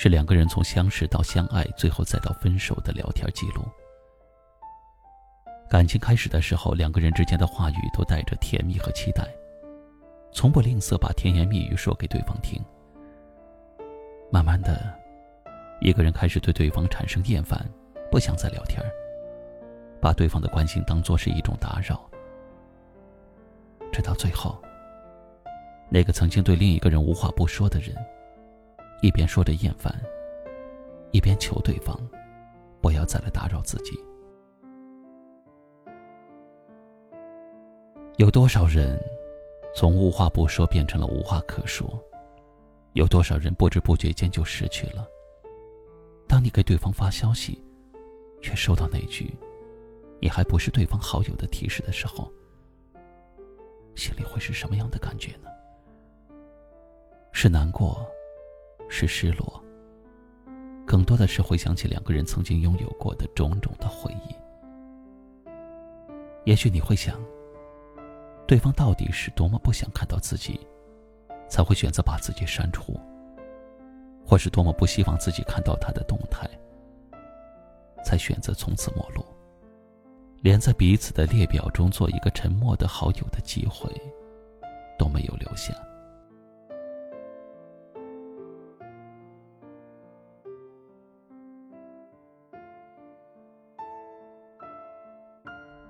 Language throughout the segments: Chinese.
是两个人从相识到相爱，最后再到分手的聊天记录。感情开始的时候，两个人之间的话语都带着甜蜜和期待，从不吝啬把甜言蜜语说给对方听。慢慢的，一个人开始对对方产生厌烦，不想再聊天把对方的关心当做是一种打扰。直到最后，那个曾经对另一个人无话不说的人。一边说着厌烦，一边求对方不要再来打扰自己。有多少人从无话不说变成了无话可说？有多少人不知不觉间就失去了？当你给对方发消息，却收到那句“你还不是对方好友”的提示的时候，心里会是什么样的感觉呢？是难过？是失落，更多的是回想起两个人曾经拥有过的种种的回忆。也许你会想，对方到底是多么不想看到自己，才会选择把自己删除，或是多么不希望自己看到他的动态，才选择从此陌路，连在彼此的列表中做一个沉默的好友的机会都没有留下。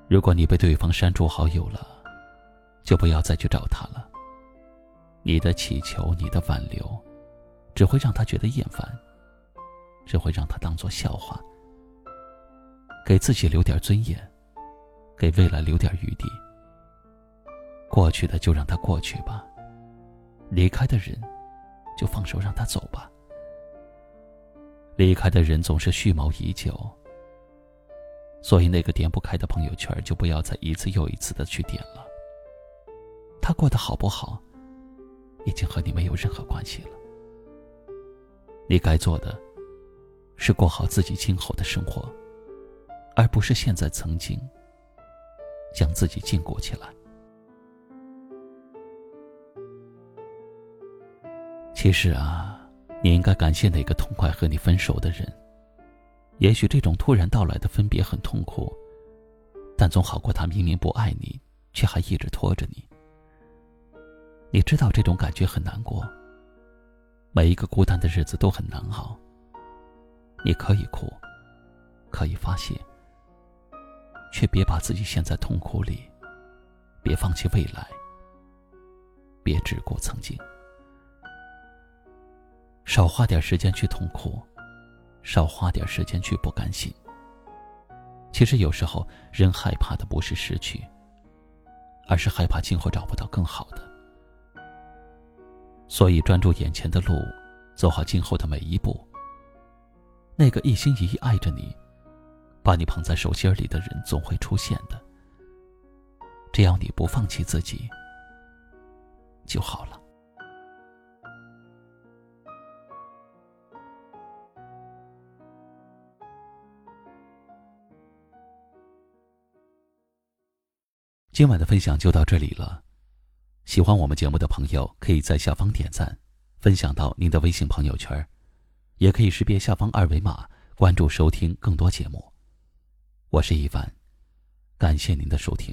如果你被对方删除好友了，就不要再去找他了。你的祈求，你的挽留，只会让他觉得厌烦，只会让他当做笑话。给自己留点尊严，给未来留点余地。过去的就让它过去吧，离开的人，就放手让他走吧。离开的人总是蓄谋已久。所以，那个点不开的朋友圈，就不要再一次又一次的去点了。他过得好不好，已经和你没有任何关系了。你该做的，是过好自己今后的生活，而不是现在曾经将自己禁锢起来。其实啊，你应该感谢那个痛快和你分手的人。也许这种突然到来的分别很痛苦，但总好过他明明不爱你，却还一直拖着你。你知道这种感觉很难过。每一个孤单的日子都很难熬。你可以哭，可以发泄，却别把自己陷在痛苦里，别放弃未来，别只顾曾经，少花点时间去痛苦。少花点时间去不甘心。其实有时候，人害怕的不是失去，而是害怕今后找不到更好的。所以，专注眼前的路，走好今后的每一步。那个一心一意爱着你，把你捧在手心里的人，总会出现的。只要你不放弃自己，就好了。今晚的分享就到这里了。喜欢我们节目的朋友，可以在下方点赞，分享到您的微信朋友圈，也可以识别下方二维码关注收听更多节目。我是一凡，感谢您的收听，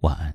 晚安。